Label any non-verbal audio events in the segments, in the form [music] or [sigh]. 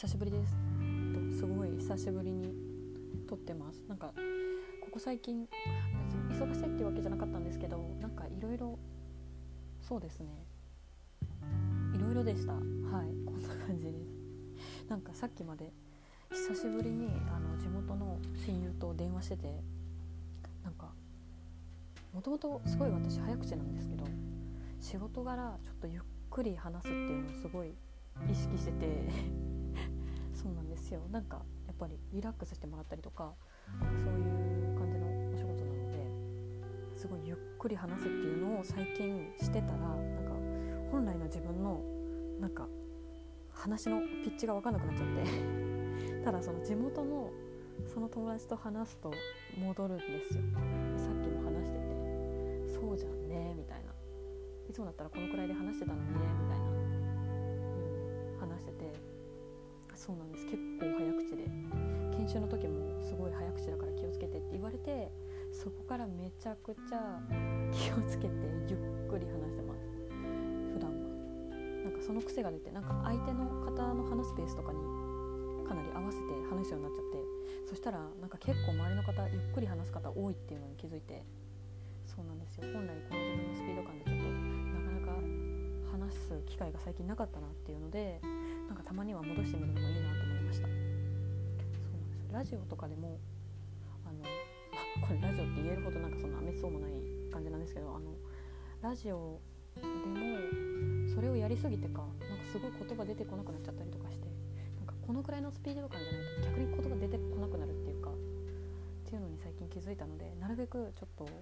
久しぶりです。とすごい久しぶりに撮ってます。なんかここ最近別に忙しいっていうわけじゃなかったんですけどなんかいろいろそうですね。いろいろでした。はい。こんな感じです。なんかさっきまで久しぶりにあの地元の親友と電話しててなんかもともとすごい私早口なんですけど仕事柄ちょっとゆっくり話すっていうのをすごい意識しててそうなんですよ。なんかやっぱりリラックスしてもらったりとかそういう感じのお仕事なのですごいゆっくり話すっていうのを最近してたらなんか本来の自分のなんか話のピッチが分かんなくなっちゃって [laughs] ただその地元のその友達と話すと戻るんですよ。さっきも話しててそうじゃんねみたいな。いつもだったらこのくらいで話してたのねみたいな。そうなんです。結構早口で。研修の時もすごい早口だから気をつけてって言われてそこからめちゃくちゃ [laughs] 気をつけてゆっくり話してます。普段は。なんかその癖が出てなんか相手の方の話すペースとかにかなり合わせて話すようになっちゃってそしたらなんか結構周りの方ゆっくり話す方多いっていうのに気づいてそうなんですよ。本来この自分のスピード感でちょっとなかなか話す機会が最近なかったなっていうのでたまには戻してみるのもいいなと思いました。そうなんですラジオとかでもあの [laughs] これラジオって言えるほどなんかそんなめそうもない感じなんですけどあのラジオでもそれをやりすぎてかなんかすごい言葉出てこなくなっちゃったりとかしてなんかこのくらいのスピード感じゃないと逆に言葉出てこなくなるっていうかっていうのに最近気づいたのでなるべくちょっとなん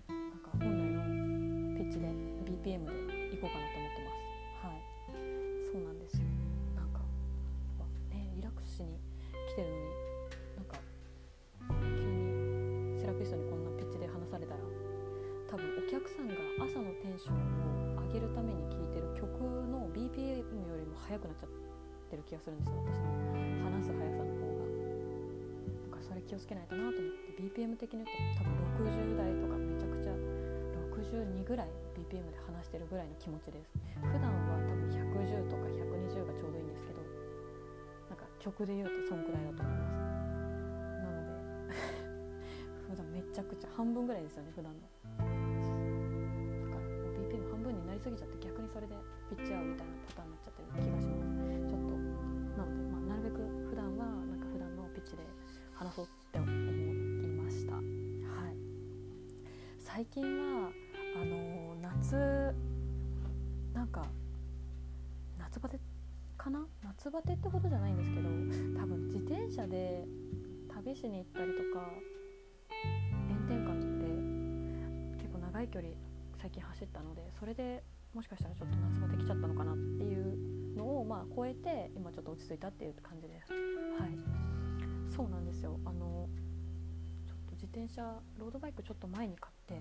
か本来のピッチで BPM でいこうかなと思ってするんですよ。私の話す速さの方がだからそれ気をつけないとなと思って BPM 的に言うと多分60代とかめちゃくちゃ62ぐらい BPM で話してるぐらいの気持ちです。普段は多分110とか120がちょうどいいんですけどなんか曲で言うとそんくらいだと思いますなので普段めちゃくちゃ半分ぐらいですよね普段のだから BPM 半分になりすぎちゃって逆にそれでピッチ合うみたいなパターンになっちゃってる気がしますなので、まあ、なるべく普段はなんか普段のピッチで話そうって思いました。はい。最近はあの夏なんか夏バテかな？夏バテってことじゃないんですけど多分自転車で旅しに行ったりとか炎天下って結構長い距離最近走ったのでそれでもしかしたらちょっと夏バテきちゃったのかなっていうのをまあ超えて今ちょっと落ち着いたっていう感じですはいそうなんですよあのちょっと自転車ロードバイクちょっと前に買って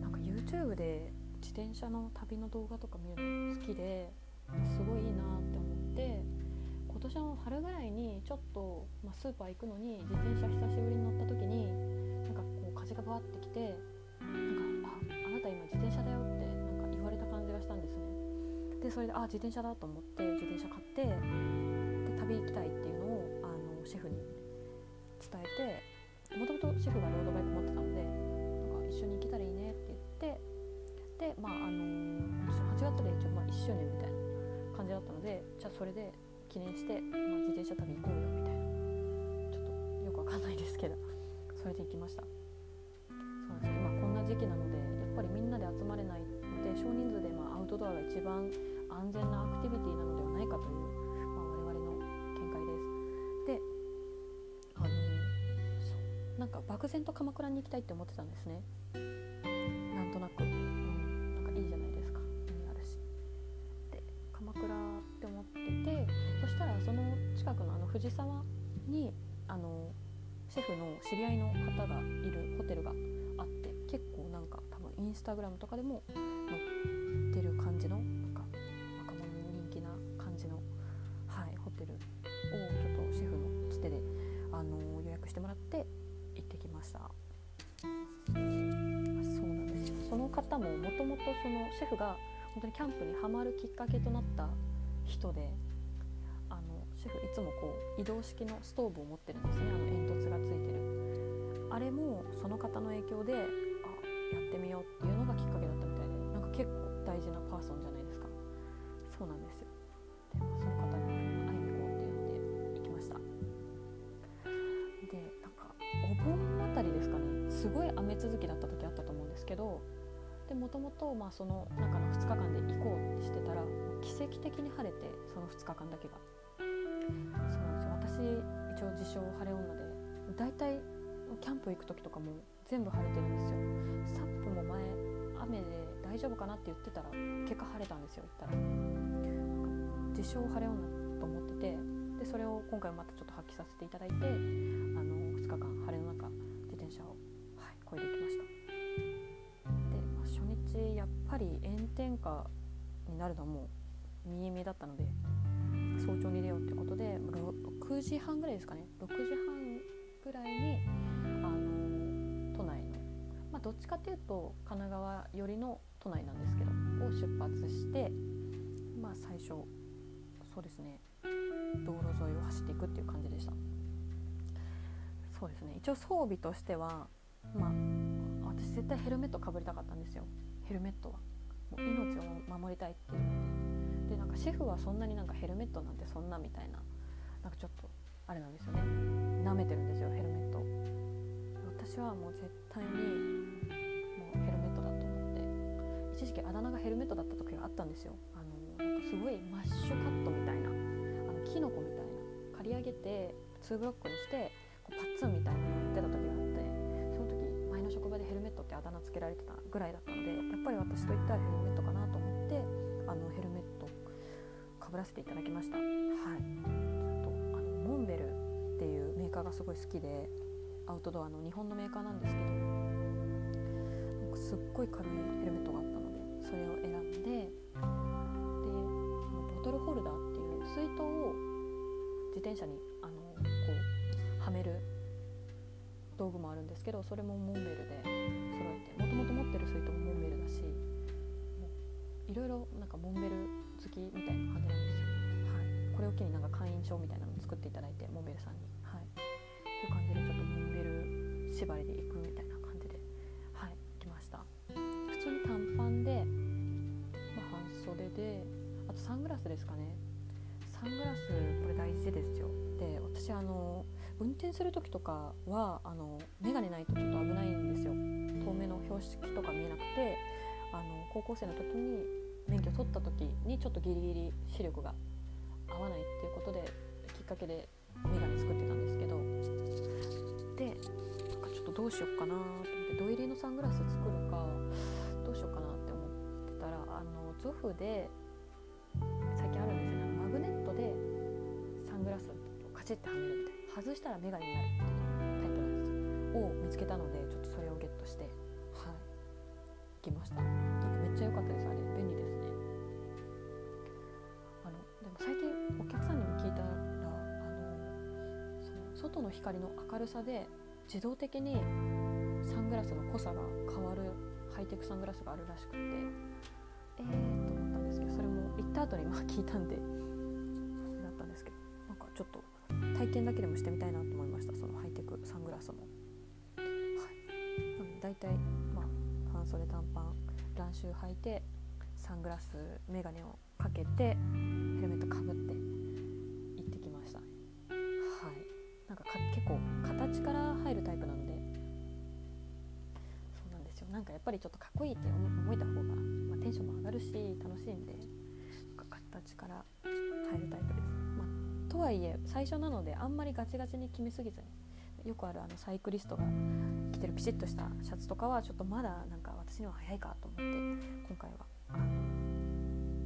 なんか YouTube で自転車の旅の動画とか見るの好きですごいいいなって思って今年の春ぐらいにちょっと、まあ、スーパー行くのに自転車久しぶりに乗った時になんかこう風がバーってきてなんかああなた今自転車だよってでそれであ自転車だと思って自転車買ってで旅行きたいっていうのをあのシェフに伝えてもともとシェフがロードバイク持ってたのでなんか一緒に行けたらいいねって言ってでまああの8月で一応まあ1周年みたいな感じだったのでじゃあそれで記念して、まあ、自転車旅行こうよみたいな。ちょっとよくわかんないですけどそれで行きました。そうですよ。今こんな時期なのでやっぱりみんなで集まれないので少人数でまあアウトドアが一番安全なアクティビティなのではないかという、まあ、我々の見解です。であのそうなんか漠然と鎌倉に行きたいって思ってたんですね。なんとなく、うん、なんかいいじゃないですか海あるしで鎌倉って思っててそしたらその近くのあの藤沢にあのシェフの知り合いの方がいるホテルがあって結構なんか多分インスタグラムとかでも載ってる感じのました。そうなんですよ。その方ももともとそのシェフが本当にキャンプにはまるきっかけとなった人であのシェフいつもこう移動式のストーブを持ってるんですね。あの煙突がついてる。あれもその方の影響であやってみようっていうのがきっかけだったみたいでなんか結構大事なパーソンじゃないですか。そうなんですよ。続きだった時あったと思うんですけどでもともとその中の2日間で行こうってしてたら奇跡的に晴れてその2日間だけが。そうなんですよ。私一応自称晴れ女で大体キャンプ行く時とかも全部晴れてるんですよ。サップも前雨で大丈夫かなって言ってたら結果晴れたんですよ言ったら。自称晴れ女と思っててでそれを今回またちょっと発揮させていただいてあの2日間晴れの炎天下になるのはもう見え見えだったので早朝に出ようっていうことで6時半ぐらいですかね。6時半ぐらいにあの都内の、まあ、どっちかっていうと神奈川寄りの都内なんですけどを出発してまあ最初そうですね道路沿いを走っていくっていう感じでした。そうですね。一応装備としてはまあ私絶対ヘルメットかぶりたかったんですよ。ヘルメットは。命を守りたいっていうのででなんかシェフはそんなになんかヘルメットなんてそんなみたいななんかちょっとあれなんですよね。舐めてるんですよヘルメット。私はもう絶対にもうヘルメットだと思って一時期あだ名がヘルメットだった時があったんですよ。あのなんかすごいマッシュカットみたいなあのキノコみたいな刈り上げて2ブロックにしてこうパッツンみたいなのをやってた時があってその時前の職場でヘルメットってあだ名つけられてたぐらいだったのでといったらヘルメットかなと思ってあのヘルメットかぶらせていただきました。はい。ちょっとあのモンベルっていうメーカーがすごい好きでアウトドアの日本のメーカーなんですけどなんかすっごい軽いヘルメットがあったのでそれを選んででボトルホルダーっていう水筒を自転車にあのこうはめる道具もあるんですけどそれもモンベルで揃えてもともと持ってる水筒もいろいろなんかモンベル好きみたいな感じなんですよ。はい、これを機になんか会員証みたいなのを作っていただいてモンベルさんに。はい、っていう感じでちょっとモンベル縛りで行くみたいな感じではい来ました。普通に短パンで、まあ、半袖であとサングラスですかね。サングラスこれ大事ですよ。で私あの運転する時とかはあの眼鏡ないとちょっと危ないんですよ遠目の標識とか見えなくてあの高校生の時に免許取った時にちょっとギリギリ視力が合わないっていうことできっかけで眼鏡作ってたんですけどでなんかちょっとどうしようかなと思って土入りのサングラス作るかどうしようかなって思ってたらあのゾフで最近あるんですよね。マグネットでサングラスをカチッてはめるみたいな外したら眼鏡になるっていうタイプなんですよを見つけたのでちょっとそれをゲットしてきました。めっちゃ良かったです。あれ便利ですね。あのでも最近お客さんにも聞いたらあのその外の光の明るさで自動的にサングラスの濃さが変わるハイテクサングラスがあるらしくてえーと思ったんですけどそれも行った後にまあ聞いたんでだったんですけどなんかちょっと体験だけでもしてみたいなと思いました。そのハイテクサングラスも。はい、なので大体、袖短パン乱臭履いてサングラス眼鏡をかけてヘルメットかぶって行ってきました。はいなんかか結構形から入るタイプなのでそうなんですよなんかやっぱりちょっとかっこいいって思えた方が、まあ、テンションも上がるし楽しいんでなんか形から入るタイプです。まあとはいえ最初なのであんまりガチガチに決めすぎずによくあるあのサイクリストが着てるピシッとしたシャツとかはちょっとまだなんか私には早いかと思って今回は。あの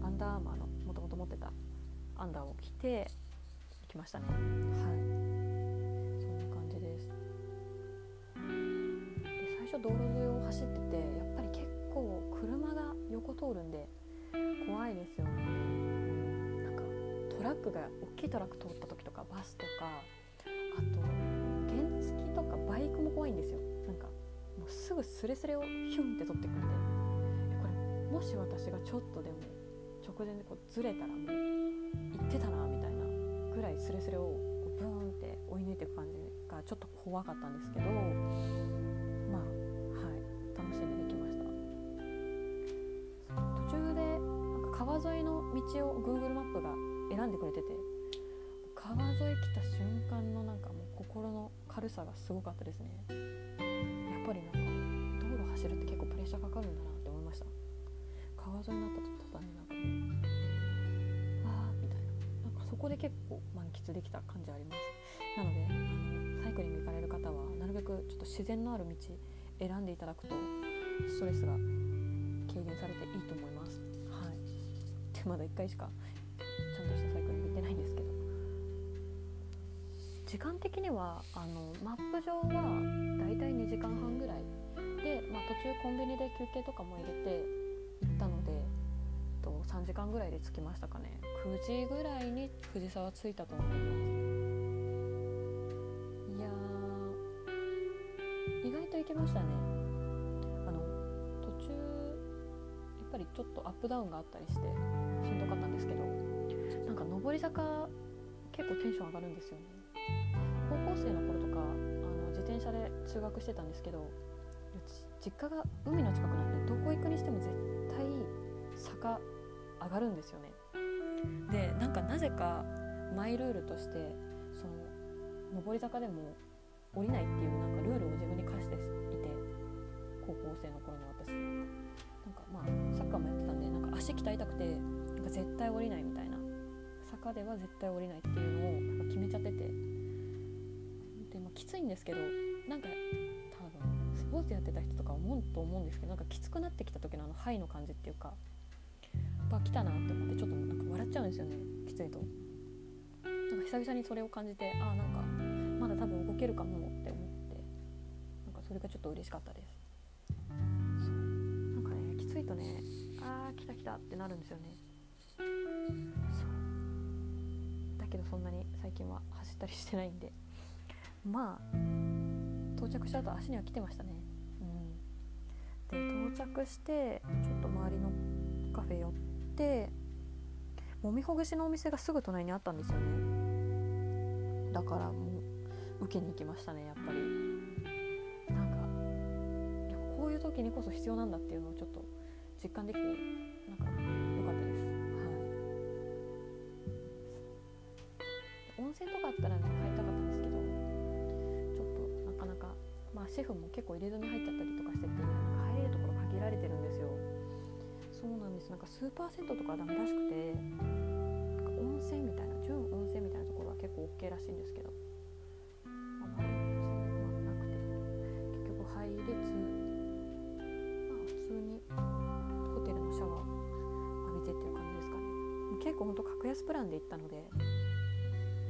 アンダーアーマーのもともと持ってたアンダーを着てきましたね。はい。そんな感じです。で最初道路沿いを走っててやっぱり結構車が横通るんで怖いですよね。なんかトラックが大きいトラック通った時とかバスとかあと原付とかバイクも怖いんですよもうすぐスレスレをヒュンって取ってくんでこれもし私がちょっとでも直前でこうずれたらもう行ってたなみたいなぐらいスレスレをこうブーンって追い抜いていく感じがちょっと怖かったんですけどまあはい楽しんでできました。途中でなんか川沿いの道を Google マップが選んでくれてて川沿い来た瞬間のなんかもう心の軽さがすごかったですね。ぱりなんか道路走るって結構プレッシャーかかるんだなって思いました。川沿いになった途端になんかもうわーみたいな。なんかそこで結構満喫できた感じあります。なのであのサイクリング行かれる方はなるべくちょっと自然のある道選んでいただくとストレスが軽減されていいと思います。はい。でまだ1回しかちゃんとしたサイクリング行ってないんですけど。時間的にはあのマップ上はだいたい2時間半ぐらいで、まあ、途中コンビニで休憩とかも入れて行ったのでえっと3時間ぐらいで着きましたかね。9時ぐらいに藤沢着いたと思います。いやー意外と行けましたね。あの途中やっぱりちょっとアップダウンがあったりしてしんどかったんですけどなんか上り坂結構テンション上がるんですよね。車で通学してたんですけど実家が海の近くなんでどこ行くにしても絶対坂上がるんですよね。でなんかなぜかマイルールとしてその上り坂でも降りないっていうなんかルールを自分に課していて高校生の頃の私。なんかまあサッカーもやってたんでなんか足鍛えたくてなんか絶対降りないみたいな。坂では絶対降りないっていうのを決めちゃってて。で、まあ、きついんですけどなんか多分スポーツやってた人とか思うと思うんですけどなんかきつくなってきた時のあのハイの感じっていうかバ来たなって思ってちょっとなんか笑っちゃうんですよねきついと。なんか久々にそれを感じてああなんかまだ多分動けるかもって思ってなんかそれがちょっと嬉しかったです。そう。なんかねきついとねあー来た来たってなるんですよね。そう。だけどそんなに最近は走ったりしてないんで。まあ到着した後足には来てましたね。うん。で到着してちょっと周りのカフェ寄ってもみほぐしのお店がすぐ隣にあったんですよね。だからもう受けに行きましたねやっぱり。なんかこういう時にこそ必要なんだっていうのをちょっと実感できてなんか良かったです。はい。温泉とかあったらねあシェフも結構入れ墨入っちゃったりとかしててなんか入れるところ限られてるんですよ。そうなんです。なんかスーパー銭湯とかダメらしくて温泉みたいな純温泉みたいなところは結構 OK らしいんですけど。あまりそう、まあ、なくて。結局配列まあ普通にホテルのシャワー浴びてっていう感じですかね。結構ほんと格安プランで行ったので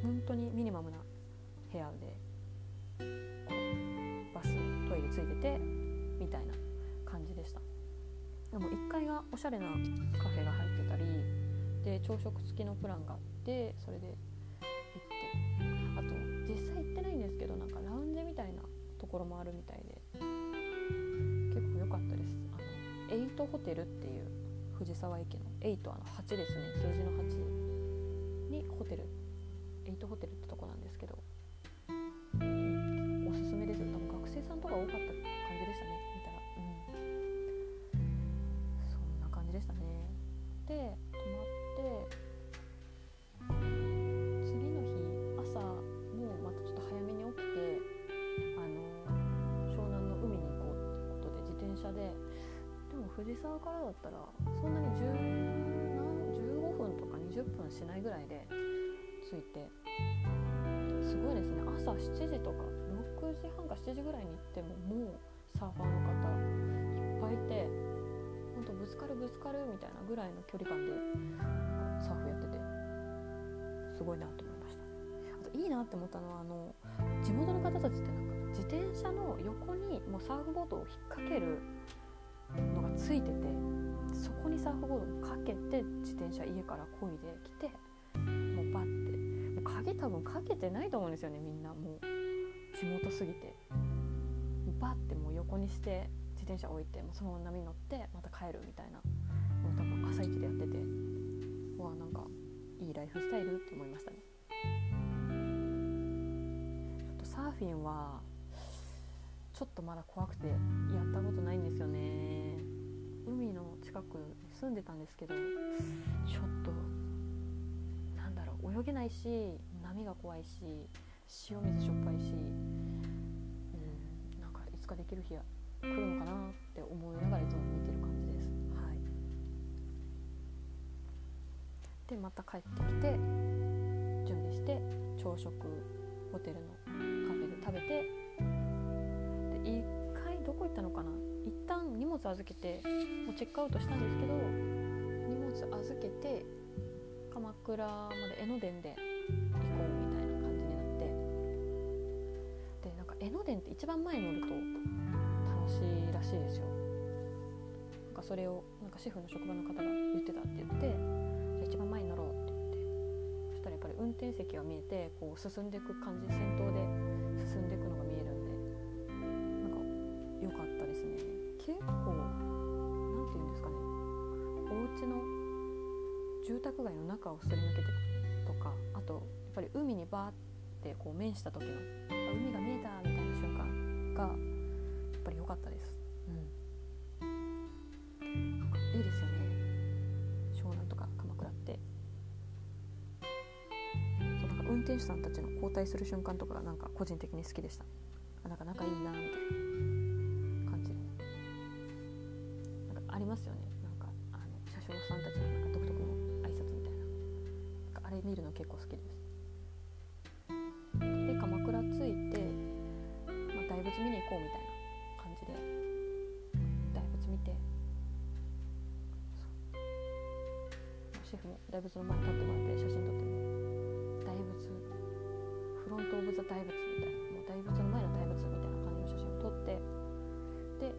本当にミニマムな部屋で。ついててみたいな感じでした。でも1階がおしゃれなカフェが入ってたりで朝食付きのプランがあってそれで行ってあと実際行ってないんですけどなんかラウンジみたいなところもあるみたいで結構良かったです。あのエイトホテルっていう藤沢駅の8あの8ですね。数字の8にホテルエイトホテルってとこなんですけど、学生さんとか多かった感じでしたね見たら。うん。そんな感じでしたね。で泊まって次の日朝もまたちょっと早めに起きてあの湘南の海に行こうってことで自転車で。でも藤沢からだったらそんなに10何15分とか20分しないぐらいで着いて。すごいですね。朝7時とか時半か7時ぐらいに行ってももうサーファーの方いっぱいいてほんとぶつかるぶつかるみたいなぐらいの距離感でサーフやっててすごいなと思いましたあといいなって思ったのはあの地元の方たちってなんか自転車の横にもうサーフボードを引っ掛けるのがついててそこにサーフボードをかけて自転車家から漕いできてもうバッてもう鍵多分かけてないと思うんですよねみんな。もう地元すぎてバッてもう横にして自転車置いてもうそのまま波に乗ってまた帰るみたいなのを多分朝一でやっててうわなんかいいライフスタイルって思いましたね。サーフィンはちょっとまだ怖くてやったことないんですよね。海の近く住んでたんですけどちょっとなんだろう泳げないし波が怖いし塩水しょっぱいし、つかできる日が来るのかなって思いながらいつも見てる感じです。はい、でまた帰ってきて準備して朝食ホテルのカフェで食べてで一回どこ行ったのかな？一旦荷物預けてもうチェックアウトしたんですけど荷物預けて鎌倉まで江ノ電で江ノ電って一番前に乗ると楽しいらしいですよ。なんかそれをなんかシェフの職場の方が言ってたって言ってじゃあ一番前に乗ろうって言って。そしたらやっぱり運転席が見えてこう進んでいく感じ先頭で進んでいくのが見えるんでなんか良かったですね。結構何て言うんですかね。お家の住宅街の中をすり抜けていくとかあとやっぱり海にバーってこう面した時の海が見えたみたいな瞬間がやっぱり良かったです、うん、なんかいいですよね。湘南とか鎌倉って。そうなんか運転手さんたちの交代する瞬間とかがなんか個人的に好きでした。あなんか仲いいなみたいな感じで。なんかありますよね。なんかあの車掌さんたちのなんか独特の挨拶みたいな。なんかあれ見るの結構好きです。こうみたいな感じで大仏見て。シェフも大仏の前に立ってもらって写真撮っても大仏フロント・オブ・ザ・大仏みたいな。もう大仏の前の大仏みたいな感じの写真を撮って。で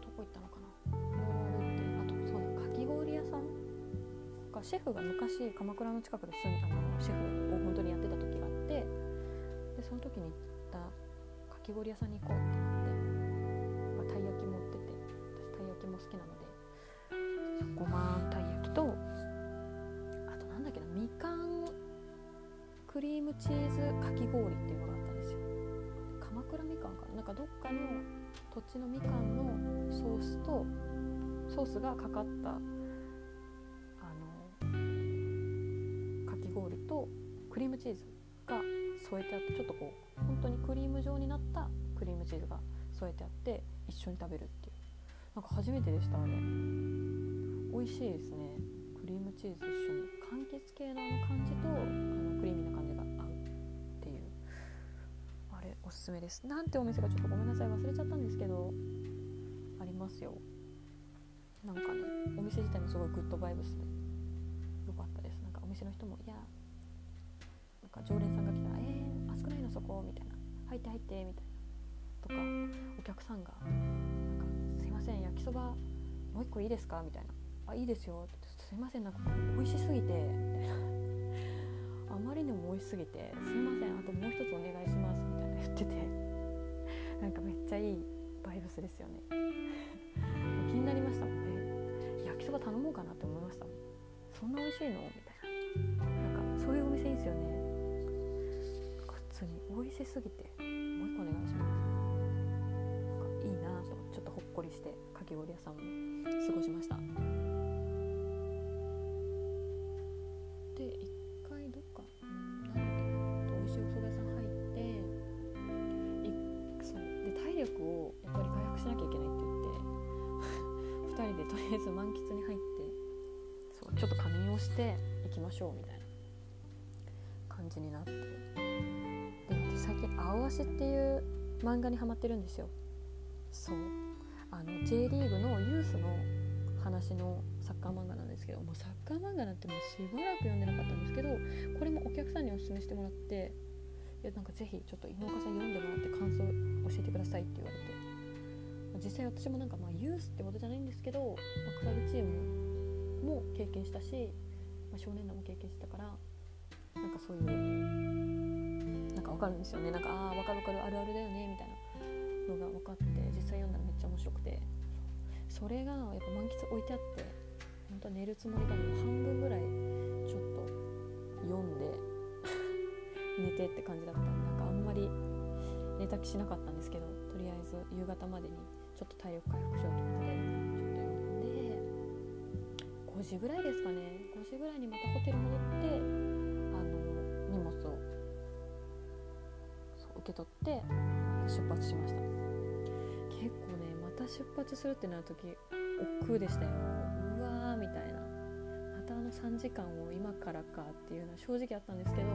どこ行ったのかな。いろいろ歩いてあとそうだかき氷屋さんがシェフが昔鎌倉の近くで住んあのシェフを本当にやってた時があって。でその時にき氷屋さんに行こうってなって、まあ、たい焼き持ってて私たい焼きも好きなのでごまんたい焼きとあとなんだっけなみかんクリームチーズかき氷っていうのがあったんですよ。鎌倉みかんかななんかどっかの土地のみかんのソースとソースがかかったあのかき氷とクリームチーズ。添えてあってちょっとこう本当にクリーム状になったクリームチーズが添えてあって一緒に食べるっていう。なんか初めてでしたあれ。美味しいですね。クリームチーズ一緒に。柑橘系のあの感じとあのクリーミーな感じが合うっていう。あれおすすめです。なんてお店かちょっとごめんなさい忘れちゃったんですけどありますよ。なんかねお店自体もすごいグッドバイブスでよかったです。なんかお店の人もいやなんか常連さんが来たら「えー、熱くないのそこ」みたいな「入って入って」みたいなとかお客さんがなんかすいません焼きそばもう一個いいですか?」みたいな「あいいですよ」って「すいませんなんか美味しすぎて」みたいなあまりにも美味しすぎて「すいません。あともう一つお願いします」みたいな言ってて。[laughs] なんかめっちゃいいバイブスですよね。気になりましたもんね。焼きそば頼もうかなって思いましたもん。そんな美味しいのみたいな。なんかそういうお店いいですよね。普通に美味しすぎて。もう一個お願いします。こりしてかき氷屋さんも過ごしました。で一回どっかなんだっけな美味しいお蕎麦屋さん入っていそうで体力をやっぱり回復しなきゃいけないって言って [laughs] 2人でとりあえず満喫に入ってそうちょっと仮眠をして行きましょうみたいな感じになって。最近「青足」っていう漫画にハマってるんですよ。そう。あの J リーグのユースの話のサッカー漫画なんですけどもうサッカー漫画なんてもうしばらく読んでなかったんですけどこれもお客さんにおすすめしてもらっていやなんかぜひちょっと井岡さん読んでもらって感想教えてくださいって言われて、まあ、実際私もなんかまあユースってことじゃないんですけど、まあ、クラブチームも経験したし、まあ、少年団も経験してたからなんかそういうかわかるんですよね。なんかああ分かる分かるあるあるだよねみたいなのが分かって実際読んだらめっちゃ面白くて。それがやっぱ満喫置いてあって本当は寝るつもりがもう半分ぐらいちょっと読んで [laughs] 寝てって感じだったんでなんかあんままり寝た気しなかったんですけどとりあえず夕方までにちょっと体力回復しようと思ってちょっと読んで5時ぐらいですかね。5時ぐらいにまたホテル戻って受け取って出発しました。結構ねまた出発するってなる時億劫でしたよ。うわーみたいな。またあの3時間を今からかっていうのは正直あったんですけど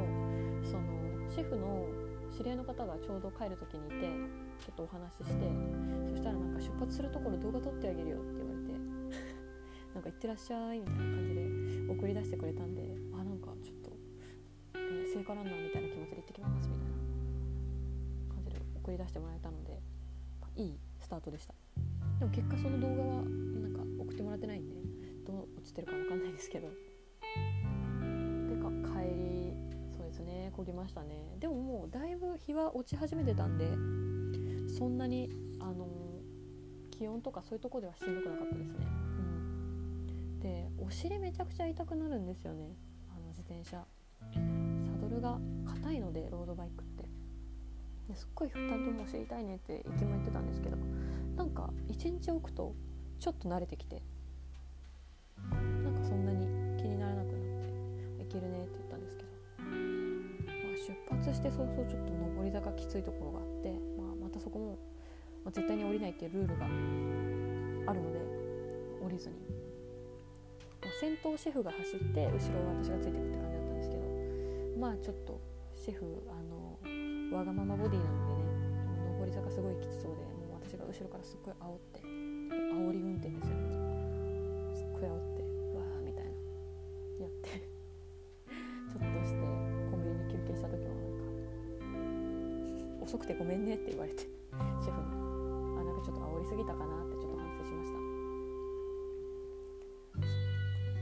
そのシェフの知り合いの方がちょうど帰る時にいてちょっとお話ししてそしたらなんか出発するところ動画撮ってあげるよって言われて [laughs] なんか行ってらっしゃいみたいな感じで送り出してくれたんであなんかちょっと、えー、聖火ランナーみたいな気持ちで行ってきますみたいな。送り出してもらえたのでいいスタートでした。でも結果その動画はなんか送ってもらってないんでどう落ちてるか分かんないですけど。でか帰りそうですね焦げましたね。でももうだいぶ日は落ち始めてたんでそんなにあの気温とかそういうとこではしんどくなかったですね、うん、でお尻めちゃくちゃ痛くなるんですよね。あの自転車。サドルが硬いのでロードバイクって。ですっごい2人とも知りたいねっていつも言ってたんですけどなんか1日置くとちょっと慣れてきてなんかそんなに気にならなくなっていけるねって言ったんですけど、まあ、出発して早々ちょっと上り坂きついところがあって、まあ、またそこも、まあ、絶対に降りないっていうルールがあるので降りずに、まあ、先頭シェフが走って後ろ私がついてくって感じだったんですけどまあちょっとシェフわがままボディなのでね上り坂すごいきつそうでもう私が後ろからすっごい煽って煽り運転ですよ。ねすっごい煽ってわーみたいな。やってちょっとしてコンビニに休憩した時もなんか遅くてごめんねって言われてシェフに。あなんかちょっと煽りすぎたかなってちょっと反省しました。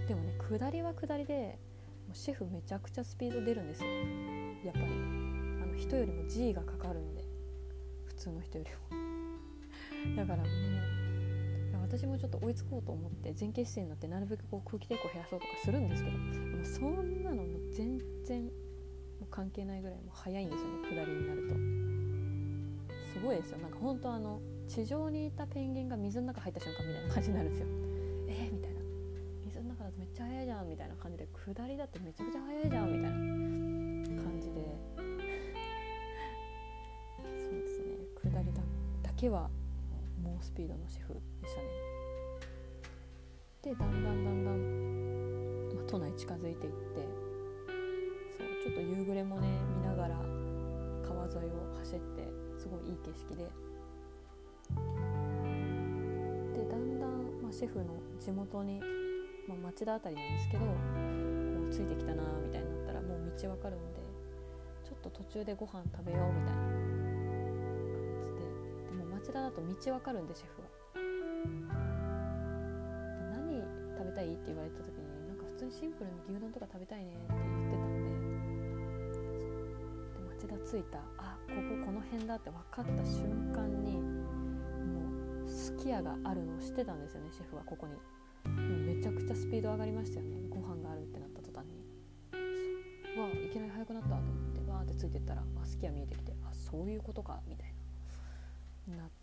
でもね下りは下りでシェフめちゃくちゃスピード出るんですよ。やっぱり。人よりも G がかかるので普通の人よりも。[laughs] だからもう私もちょっと追いつこうと思って前傾姿勢になってなるべくこう空気抵抗を減らそうとかするんですけどもうそんなのも全然もう関係ないぐらいもう速いんですよね下りになると。すごいですよ。なんか本当あの地上にいたペンギンが水の中入った瞬間みたいな感じになるんですよ。えー、みたいな。水の中だとめっちゃ速いじゃん。みたいな感じで下りだってめちゃくちゃ速いじゃん。みたいな。けは猛スピードのシェフでしたね。でだんだんだんだん、ま、都内近づいていってそうちょっと夕暮れもね見ながら川沿いを走ってすごいいい景色で。でだんだん、まあ、シェフの地元に、まあ、町田辺りなんですけどこうついてきたなみたいになったらもう道わかるんでちょっと途中でご飯食べようみたいな田だと道わかるんでシェフは。で何食べたいって言われた時になんか普通にシンプルに牛丼とか食べたいねって言ってたんで。で町田着いた。あこここの辺だって分かった瞬間にもうすき家があるのを知ってたんですよねシェフはここに。もうめちゃくちゃスピード上がりましたよね。ご飯があるってなった途端に。わあいきなり速くなったと思ってわーってついてったらあすき家見えてきてあそういうことかみたいな。なって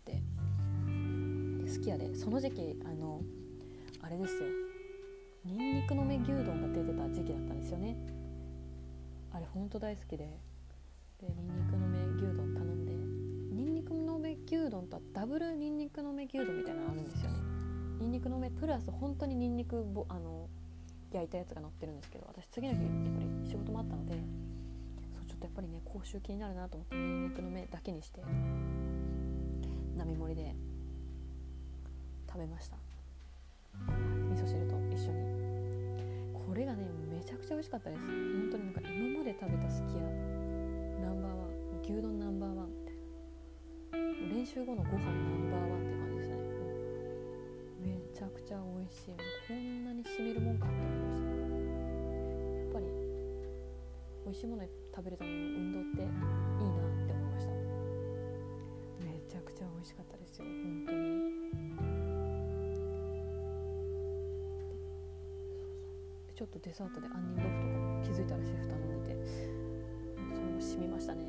好きやで。その時期あのあれですよ。にんにくの芽牛丼が出てた時期だったんですよね。あれほんと大好きで。でにんにくの芽牛丼頼んで。にんにくの芽牛丼とはダブルにんにくの芽牛丼みたいなのあるんですよね。にんにくの芽プラス本当ににんにくぼあの焼いたやつが乗ってるんですけど私次の日やっぱり仕事もあったのでそうちょっとやっぱりね口臭気になるなと思ってにんにくの芽だけにして並盛りで食べました。味噌汁と一緒に。これがねめちゃくちゃ美味しかったです。本当になんか今まで食べたすき家。ナンバーワン。牛丼ナンバーワンみたいな。練習後のご飯ナンバーワンって感じでしたね。めちゃくちゃ美味しい。こんなにしみるもんかって思いました。やっぱり美味しいもの食べるための運動っていいなって思いました。めちゃくちゃ美味しかったですよ。本当に。ちょっとデザートで杏仁豆腐とかも気づいたらシェフ頼んでてそれも染みましたね。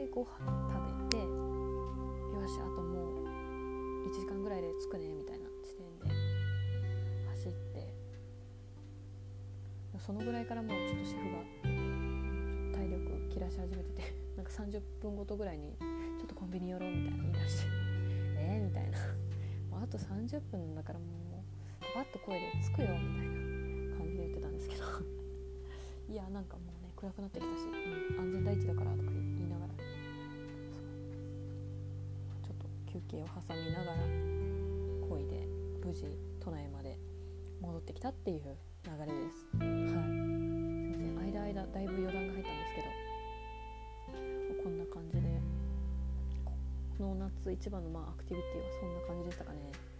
でご飯食べてよしあともう1時間ぐらいで着くねみたいな地点で走ってそのぐらいからもうちょっとシェフが体力切らし始めてて [laughs] なんか30分ごとぐらいにちょっとコンビニ寄ろうみたいな言い出してえー、みたいな。もうあと30分だからもうバッと声で着くよみたいな。ってたんですけど。[laughs] いやなんかもうね暗くなってきたし、うん、安全第一だからとか言いながら。ちょっと休憩を挟みながら漕いで無事都内まで戻ってきたっていう流れです。はい。すいません間間だいぶ余談が入ったんですけど。こんな感じでこの夏一番のまあアクティビティはそんな感じでしたかね。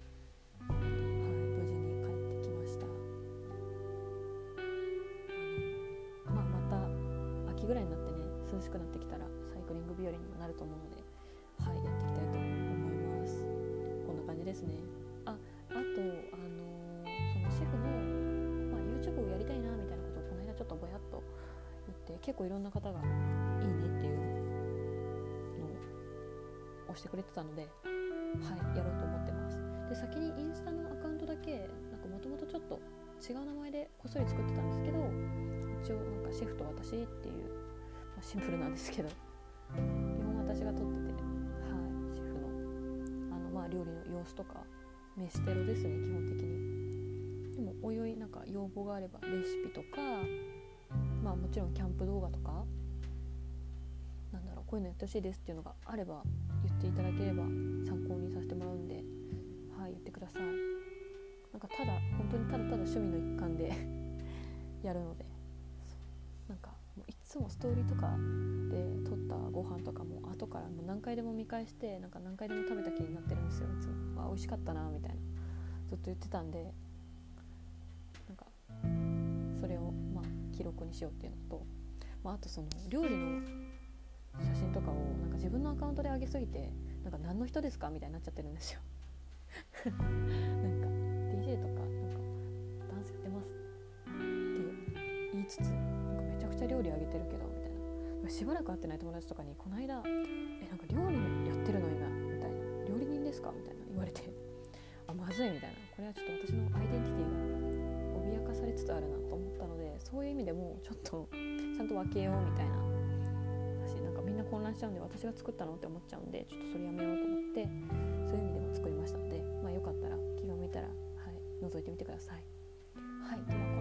しくなってきたらサイクリング日和にもなると思うのではいやっていきたいと思います。こんな感じですね。ああとあのそのシェフの、まあ、YouTube をやりたいなみたいなことをこの間ちょっとぼやっと言って結構いろんな方がいいねっていうのを押してくれてたのではいやろうと思ってます。で先にインスタのアカウントだけなんかもともとちょっと違う名前でこっそり作ってたんですけど一応なんかシェフと私っていう、シンプルなんですけど。基本私が撮ってて。はいシェフの。あのまあ料理の様子とか。飯テロですね基本的に。でもおいおいなんか要望があればレシピとか。まあもちろんキャンプ動画とか。なんだろうこういうのやってほしいですっていうのがあれば言っていただければ参考にさせてもらうんで。はい言ってください。なんかただ本当にただただ趣味の一環で。やるので。つもストーリーとかで撮ったご飯とかも後からもう何回でも見返してなんか何回でも食べた気になってるんですよ。いつも。あ美味しかったなみたいな。ずっと言ってたんでなんかそれをまあ記録にしようっていうのと、まあ、あとその料理の写真とかをなんか自分のアカウントで上げすぎてなんか何の人ですかみたいになっちゃってるんですよ。[laughs] なんか DJ とかなんかダンスやってますって言いつつちゃ料理あげてるけどみたいな。しばらく会ってない友達とかにこの間「えなんか料理やってるの今」みたいな「料理人ですか?」みたいな言われてあまずいみたいな。これはちょっと私のアイデンティティが脅かされつつあるなと思ったのでそういう意味でもちょっとちゃんと分けようみたいな。私なんかみんな混乱しちゃうんで私が作ったのって思っちゃうんでちょっとそれやめようと思ってそういう意味でも作りましたのでまあよかったら気が向いたらはい覗いてみてください。はい